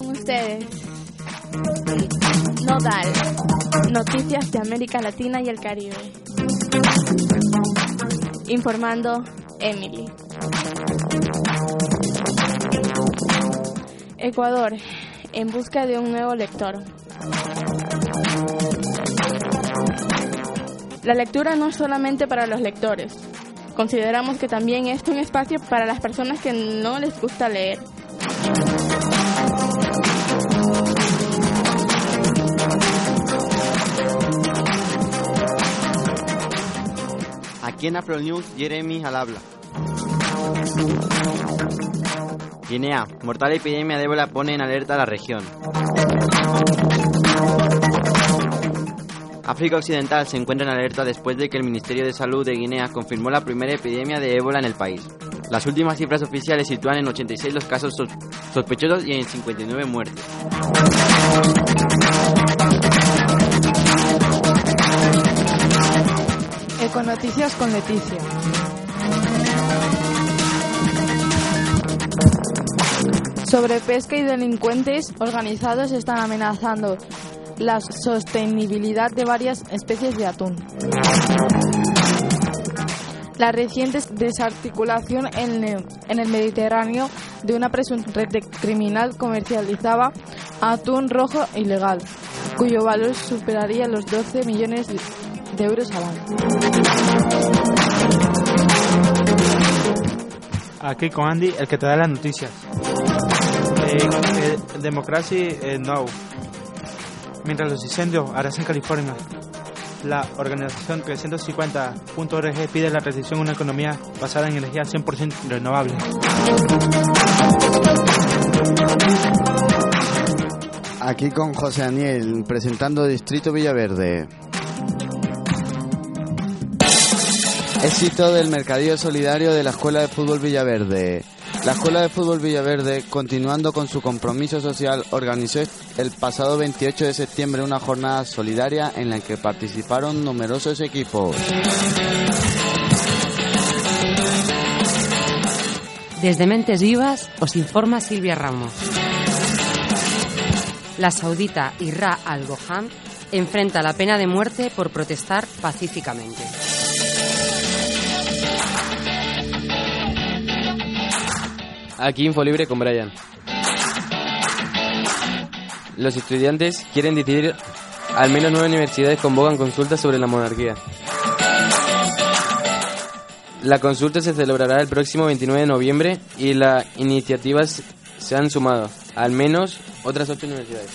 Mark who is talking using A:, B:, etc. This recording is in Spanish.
A: Ustedes, Nodal, noticias de América Latina y el Caribe. Informando, Emily. Ecuador, en busca de un nuevo lector. La lectura no es solamente para los lectores. Consideramos que también es un espacio para las personas que no les gusta leer.
B: Aquí en Afro News, Jeremy al. Guinea, mortal epidemia de ébola pone en alerta la región. África Occidental se encuentra en alerta después de que el Ministerio de Salud de Guinea confirmó la primera epidemia de ébola en el país. Las últimas cifras oficiales sitúan en 86 los casos sos- sospechosos y en 59 muertes.
C: Econoticias con Leticia. Sobre pesca y delincuentes organizados están amenazando la sostenibilidad de varias especies de atún. La reciente desarticulación en el, Mediterráneo de una presunta red criminal comercializaba atún rojo ilegal, cuyo valor superaría los 12 millones de euros al año.
D: Aquí con Andy, el que te da las noticias. Eh, Democracy eh, Now. Mientras los incendios arrasan California, la organización 350.org pide la transición a una economía basada en energía 100% renovable.
E: Aquí con José Daniel, presentando Distrito Villaverde. Éxito del mercadillo solidario de la Escuela de Fútbol Villaverde. La Escuela de Fútbol Villaverde, continuando con su compromiso social, organizó el pasado 28 de septiembre una jornada solidaria en la que participaron numerosos equipos.
F: Desde Mentes Vivas os informa Silvia Ramos. La saudita Irra al-Goham enfrenta la pena de muerte por protestar pacíficamente.
G: Aquí Infolibre con Brian. Los estudiantes quieren decidir, al menos nueve universidades convocan consultas sobre la monarquía. La consulta se celebrará el próximo 29 de noviembre y las iniciativas se han sumado, al menos otras ocho universidades.